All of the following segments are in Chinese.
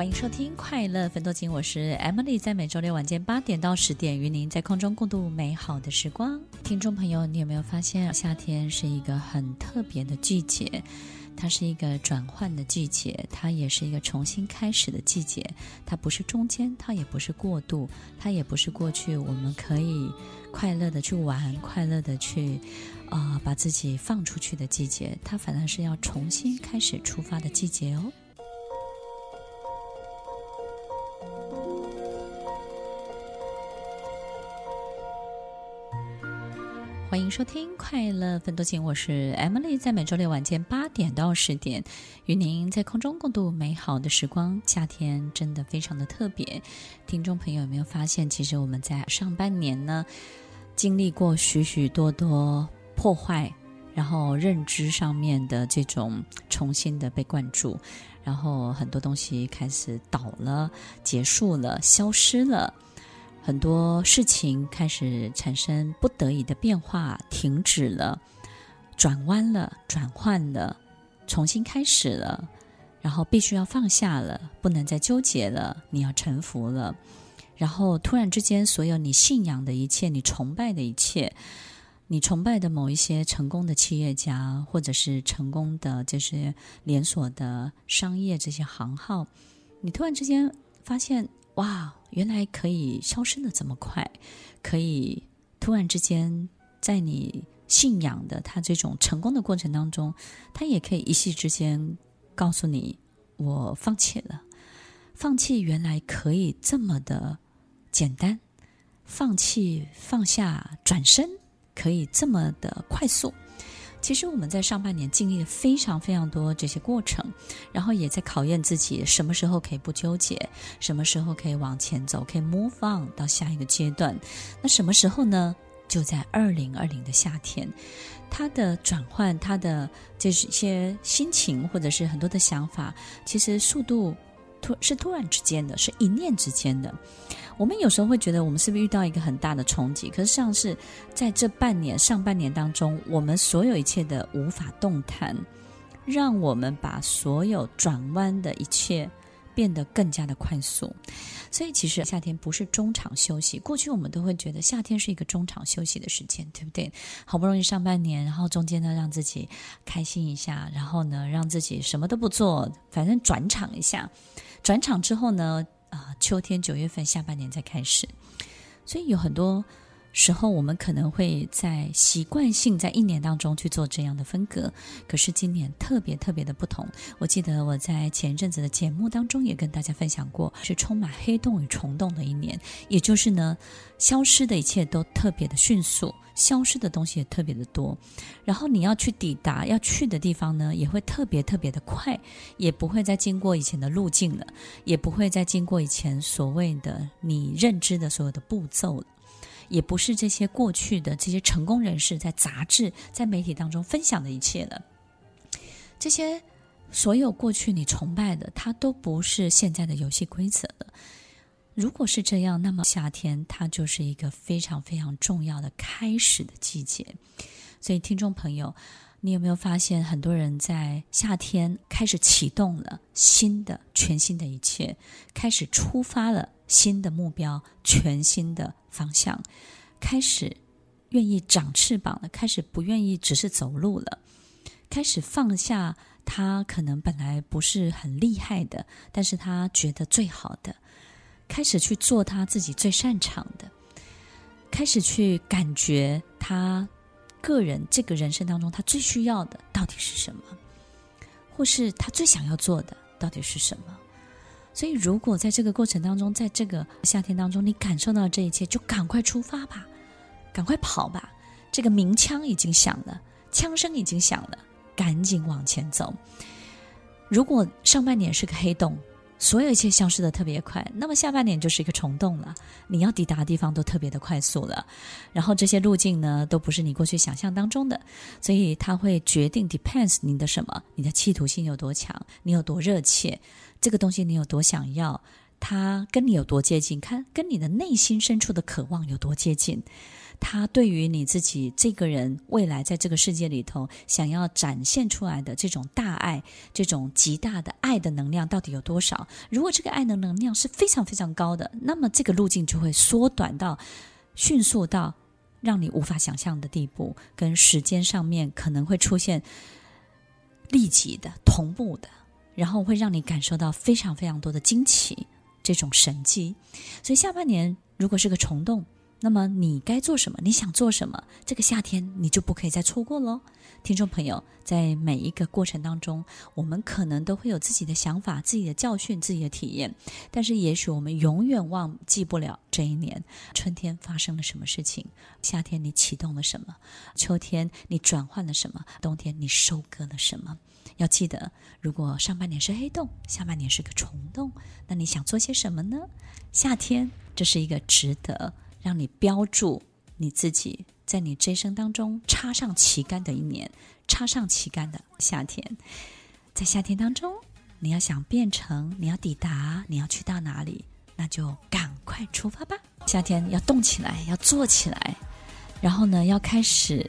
欢迎收听《快乐芬多金》，我是 Emily，在每周六晚间八点到十点，与您在空中共度美好的时光。听众朋友，你有没有发现，夏天是一个很特别的季节？它是一个转换的季节，它也是一个重新开始的季节。它不是中间，它也不是过渡，它也不是过去。我们可以快乐的去玩，快乐的去啊、呃，把自己放出去的季节。它反而是要重新开始出发的季节哦。收听《快乐芬多情》，我是 Emily，在每周六晚间八点到十点，与您在空中共度美好的时光。夏天真的非常的特别，听众朋友有没有发现，其实我们在上半年呢，经历过许许多多破坏，然后认知上面的这种重新的被灌注，然后很多东西开始倒了、结束了、消失了。很多事情开始产生不得已的变化，停止了，转弯了，转换了，重新开始了，然后必须要放下了，不能再纠结了，你要臣服了。然后突然之间，所有你信仰的一切，你崇拜的一切，你崇拜的某一些成功的企业家，或者是成功的这些连锁的商业这些行号，你突然之间发现，哇！原来可以消失的这么快，可以突然之间在你信仰的他这种成功的过程当中，他也可以一夕之间告诉你：“我放弃了。”放弃原来可以这么的简单，放弃、放下、转身可以这么的快速。其实我们在上半年经历了非常非常多这些过程，然后也在考验自己什么时候可以不纠结，什么时候可以往前走，可以 move on 到下一个阶段。那什么时候呢？就在二零二零的夏天，它的转换，它的这些心情或者是很多的想法，其实速度突是突然之间的，是一念之间的。我们有时候会觉得，我们是不是遇到一个很大的冲击？可是像是在这半年、上半年当中，我们所有一切的无法动弹，让我们把所有转弯的一切变得更加的快速。所以，其实夏天不是中场休息。过去我们都会觉得夏天是一个中场休息的时间，对不对？好不容易上半年，然后中间呢，让自己开心一下，然后呢，让自己什么都不做，反正转场一下。转场之后呢？啊、秋天九月份下半年再开始，所以有很多时候我们可能会在习惯性在一年当中去做这样的分隔，可是今年特别特别的不同。我记得我在前一阵子的节目当中也跟大家分享过，是充满黑洞与虫洞的一年，也就是呢，消失的一切都特别的迅速。消失的东西也特别的多，然后你要去抵达要去的地方呢，也会特别特别的快，也不会再经过以前的路径了，也不会再经过以前所谓的你认知的所有的步骤了，也不是这些过去的这些成功人士在杂志、在媒体当中分享的一切了。这些所有过去你崇拜的，它都不是现在的游戏规则了。如果是这样，那么夏天它就是一个非常非常重要的开始的季节。所以，听众朋友，你有没有发现，很多人在夏天开始启动了新的、全新的一切，开始出发了新的目标、全新的方向，开始愿意长翅膀了，开始不愿意只是走路了，开始放下他可能本来不是很厉害的，但是他觉得最好的。开始去做他自己最擅长的，开始去感觉他个人这个人生当中他最需要的到底是什么，或是他最想要做的到底是什么。所以，如果在这个过程当中，在这个夏天当中，你感受到这一切，就赶快出发吧，赶快跑吧。这个鸣枪已经响了，枪声已经响了，赶紧往前走。如果上半年是个黑洞。所有一切消失的特别快，那么下半年就是一个虫洞了。你要抵达的地方都特别的快速了，然后这些路径呢，都不是你过去想象当中的，所以它会决定 depends 你的什么，你的企图心有多强，你有多热切，这个东西你有多想要，它跟你有多接近，看跟你的内心深处的渴望有多接近。他对于你自己这个人未来在这个世界里头想要展现出来的这种大爱，这种极大的爱的能量到底有多少？如果这个爱的能量是非常非常高的，那么这个路径就会缩短到迅速到让你无法想象的地步，跟时间上面可能会出现立即的同步的，然后会让你感受到非常非常多的惊奇，这种神迹。所以下半年如果是个虫洞。那么你该做什么？你想做什么？这个夏天你就不可以再错过喽，听众朋友，在每一个过程当中，我们可能都会有自己的想法、自己的教训、自己的体验，但是也许我们永远忘记不了这一年春天发生了什么事情，夏天你启动了什么，秋天你转换了什么，冬天你收割了什么。要记得，如果上半年是黑洞，下半年是个虫洞，那你想做些什么呢？夏天，这是一个值得。让你标注你自己在你这一生当中插上旗杆的一年，插上旗杆的夏天，在夏天当中，你要想变成，你要抵达，你要去到哪里，那就赶快出发吧！夏天要动起来，要做起来，然后呢，要开始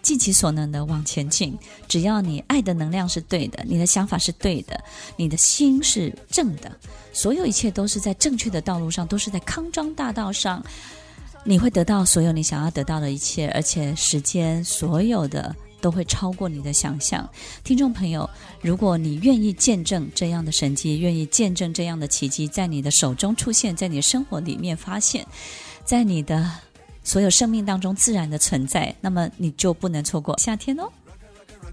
尽其所能的往前进。只要你爱的能量是对的，你的想法是对的，你的心是正的，所有一切都是在正确的道路上，都是在康庄大道上。你会得到所有你想要得到的一切，而且时间所有的都会超过你的想象。听众朋友，如果你愿意见证这样的神迹，愿意见证这样的奇迹在你的手中出现，在你的生活里面发现，在你的所有生命当中自然的存在，那么你就不能错过夏天哦。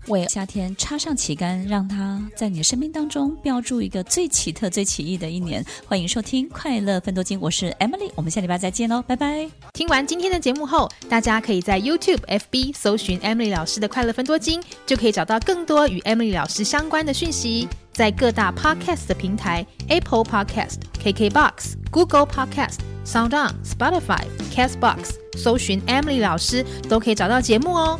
为夏天插上旗杆，让它在你的生命当中标注一个最奇特、最奇异的一年。欢迎收听《快乐分多金》，我是 Emily，我们下礼拜再见喽，拜拜。听完今天的节目后，大家可以在 YouTube、FB 搜寻 Emily 老师的《快乐分多金》，就可以找到更多与 Emily 老师相关的讯息。在各大 Podcast 的平台，Apple Podcast、KKBox、Google Podcast、SoundOn、Spotify、Castbox，搜寻 Emily 老师都可以找到节目哦。